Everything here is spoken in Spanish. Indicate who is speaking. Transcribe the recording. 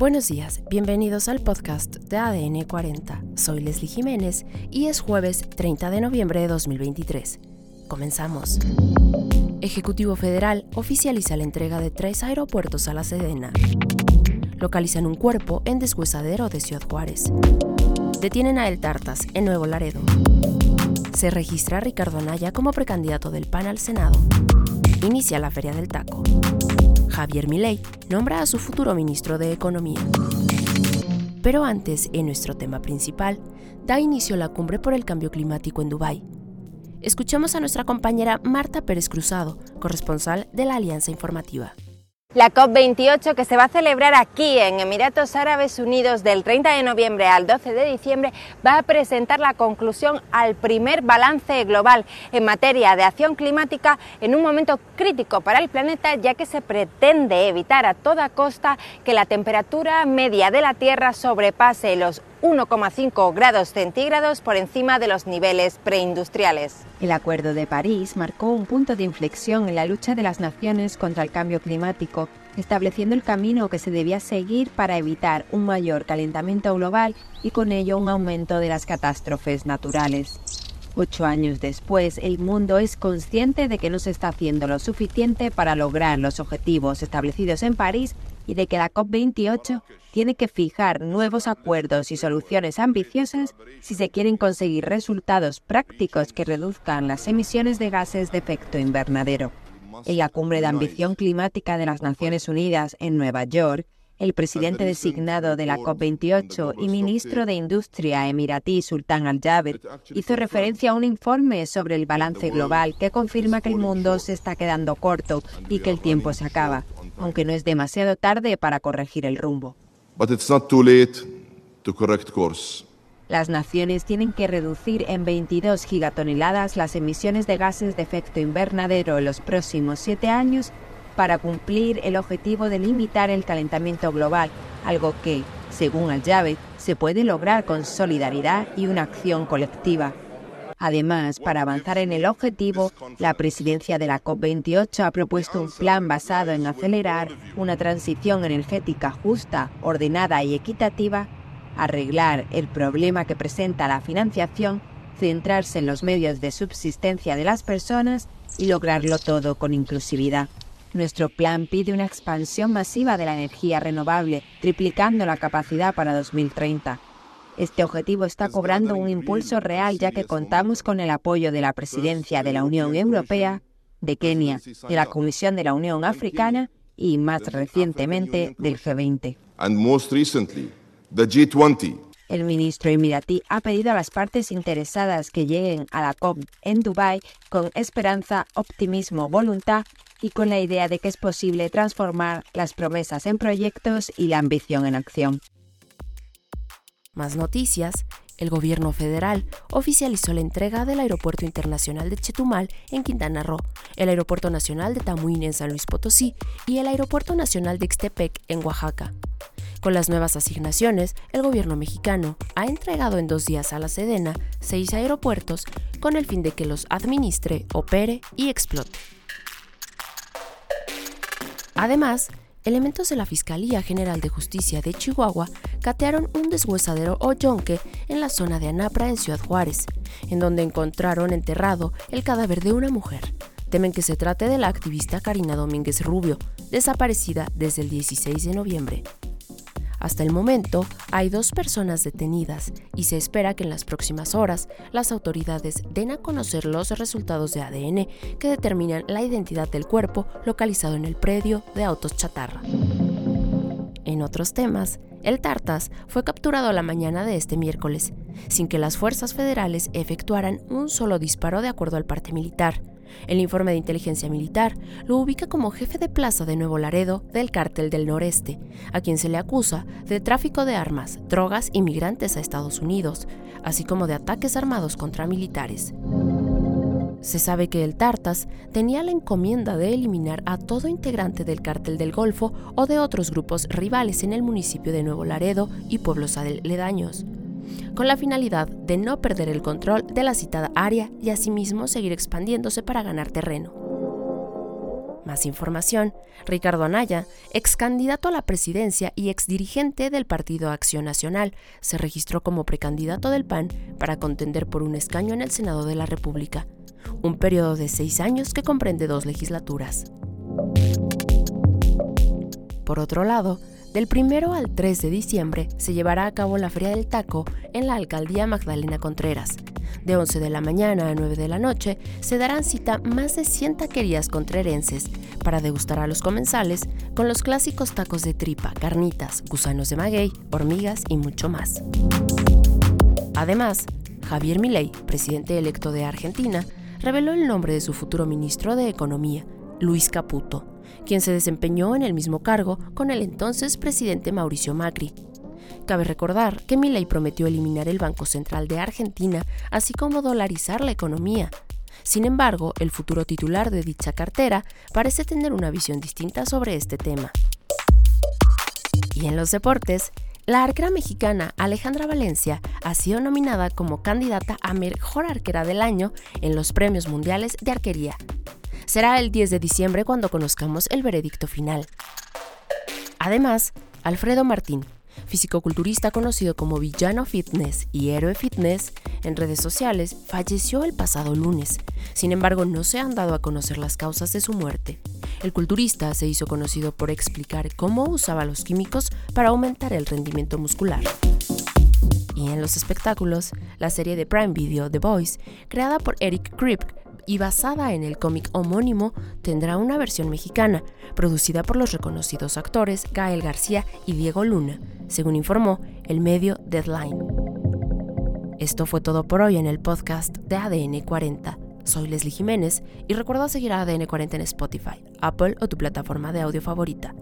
Speaker 1: Buenos días, bienvenidos al podcast de ADN 40. Soy Leslie Jiménez y es jueves 30 de noviembre de 2023. Comenzamos. Ejecutivo Federal oficializa la entrega de tres aeropuertos a la Sedena. Localizan un cuerpo en deshuesadero de Ciudad Juárez. Detienen a El Tartas en Nuevo Laredo. Se registra a Ricardo Anaya como precandidato del PAN al Senado. Inicia la Feria del Taco. Javier Milei nombra a su futuro ministro de Economía. Pero antes, en nuestro tema principal, da inicio la cumbre por el cambio climático en Dubái. Escuchemos a nuestra compañera Marta Pérez Cruzado, corresponsal de la Alianza Informativa.
Speaker 2: La COP28 que se va a celebrar aquí en Emiratos Árabes Unidos del 30 de noviembre al 12 de diciembre va a presentar la conclusión al primer balance global en materia de acción climática en un momento crítico para el planeta ya que se pretende evitar a toda costa que la temperatura media de la Tierra sobrepase los 1,5 grados centígrados por encima de los niveles preindustriales.
Speaker 3: El Acuerdo de París marcó un punto de inflexión en la lucha de las naciones contra el cambio climático, estableciendo el camino que se debía seguir para evitar un mayor calentamiento global y con ello un aumento de las catástrofes naturales. Ocho años después, el mundo es consciente de que no se está haciendo lo suficiente para lograr los objetivos establecidos en París y de que la COP28 tiene que fijar nuevos acuerdos y soluciones ambiciosas si se quieren conseguir resultados prácticos que reduzcan las emisiones de gases de efecto invernadero. En la cumbre de ambición climática de las Naciones Unidas en Nueva York, el presidente designado de la COP28 y ministro de Industria emiratí Sultan Al-Jaber hizo referencia a un informe sobre el balance global que confirma que el mundo se está quedando corto y que el tiempo se acaba aunque no es demasiado tarde para corregir el rumbo. Las naciones tienen que reducir en 22 gigatoneladas las emisiones de gases de efecto invernadero en los próximos siete años para cumplir el objetivo de limitar el calentamiento global, algo que, según Al-Jaber, se puede lograr con solidaridad y una acción colectiva. Además, para avanzar en el objetivo, la presidencia de la COP28 ha propuesto un plan basado en acelerar una transición energética justa, ordenada y equitativa, arreglar el problema que presenta la financiación, centrarse en los medios de subsistencia de las personas y lograrlo todo con inclusividad. Nuestro plan pide una expansión masiva de la energía renovable, triplicando la capacidad para 2030 este objetivo está cobrando un impulso real ya que contamos con el apoyo de la Presidencia de la Unión Europea, de Kenia, de la Comisión de la Unión Africana y más recientemente del G20. El ministro emiratí ha pedido a las partes interesadas que lleguen a la COP en Dubái con esperanza, optimismo, voluntad y con la idea de que es posible transformar las promesas en proyectos y la ambición en acción.
Speaker 1: Más noticias, el gobierno federal oficializó la entrega del Aeropuerto Internacional de Chetumal en Quintana Roo, el Aeropuerto Nacional de Tamuín en San Luis Potosí y el Aeropuerto Nacional de Ixtepec en Oaxaca. Con las nuevas asignaciones, el gobierno mexicano ha entregado en dos días a la Sedena seis aeropuertos con el fin de que los administre, opere y explote. Además, elementos de la Fiscalía General de Justicia de Chihuahua catearon un deshuesadero o yonque en la zona de Anapra en Ciudad Juárez, en donde encontraron enterrado el cadáver de una mujer. Temen que se trate de la activista Karina Domínguez Rubio, desaparecida desde el 16 de noviembre. Hasta el momento, hay dos personas detenidas y se espera que en las próximas horas las autoridades den a conocer los resultados de ADN que determinan la identidad del cuerpo localizado en el predio de autos chatarra. En otros temas, el Tartas fue capturado la mañana de este miércoles, sin que las fuerzas federales efectuaran un solo disparo de acuerdo al parte militar. El informe de inteligencia militar lo ubica como jefe de plaza de Nuevo Laredo del Cártel del Noreste, a quien se le acusa de tráfico de armas, drogas y migrantes a Estados Unidos, así como de ataques armados contra militares. Se sabe que el Tartas tenía la encomienda de eliminar a todo integrante del Cártel del Golfo o de otros grupos rivales en el municipio de Nuevo Laredo y pueblos aledaños con la finalidad de no perder el control de la citada área y asimismo seguir expandiéndose para ganar terreno. Más información. Ricardo Anaya, ex candidato a la presidencia y ex dirigente del Partido Acción Nacional, se registró como precandidato del PAN para contender por un escaño en el Senado de la República, un periodo de seis años que comprende dos legislaturas. Por otro lado, del 1 al 3 de diciembre se llevará a cabo la Feria del Taco en la Alcaldía Magdalena Contreras. De 11 de la mañana a 9 de la noche se darán cita más de 100 taquerías contrerenses para degustar a los comensales con los clásicos tacos de tripa, carnitas, gusanos de maguey, hormigas y mucho más. Además, Javier Milei, presidente electo de Argentina, reveló el nombre de su futuro ministro de Economía, Luis Caputo, quien se desempeñó en el mismo cargo con el entonces presidente Mauricio Macri. Cabe recordar que Milei prometió eliminar el Banco Central de Argentina, así como dolarizar la economía. Sin embargo, el futuro titular de dicha cartera parece tener una visión distinta sobre este tema. Y en los deportes, la arquera mexicana Alejandra Valencia ha sido nominada como candidata a Mejor Arquera del Año en los Premios Mundiales de Arquería. Será el 10 de diciembre cuando conozcamos el veredicto final. Además, Alfredo Martín, fisicoculturista conocido como Villano Fitness y Héroe Fitness en redes sociales, falleció el pasado lunes. Sin embargo, no se han dado a conocer las causas de su muerte. El culturista se hizo conocido por explicar cómo usaba los químicos para aumentar el rendimiento muscular. Y en los espectáculos, la serie de Prime Video The Voice, creada por Eric Kripke, y basada en el cómic homónimo, tendrá una versión mexicana, producida por los reconocidos actores Gael García y Diego Luna, según informó el medio Deadline. Esto fue todo por hoy en el podcast de ADN 40. Soy Leslie Jiménez y recuerda seguir a ADN 40 en Spotify, Apple o tu plataforma de audio favorita.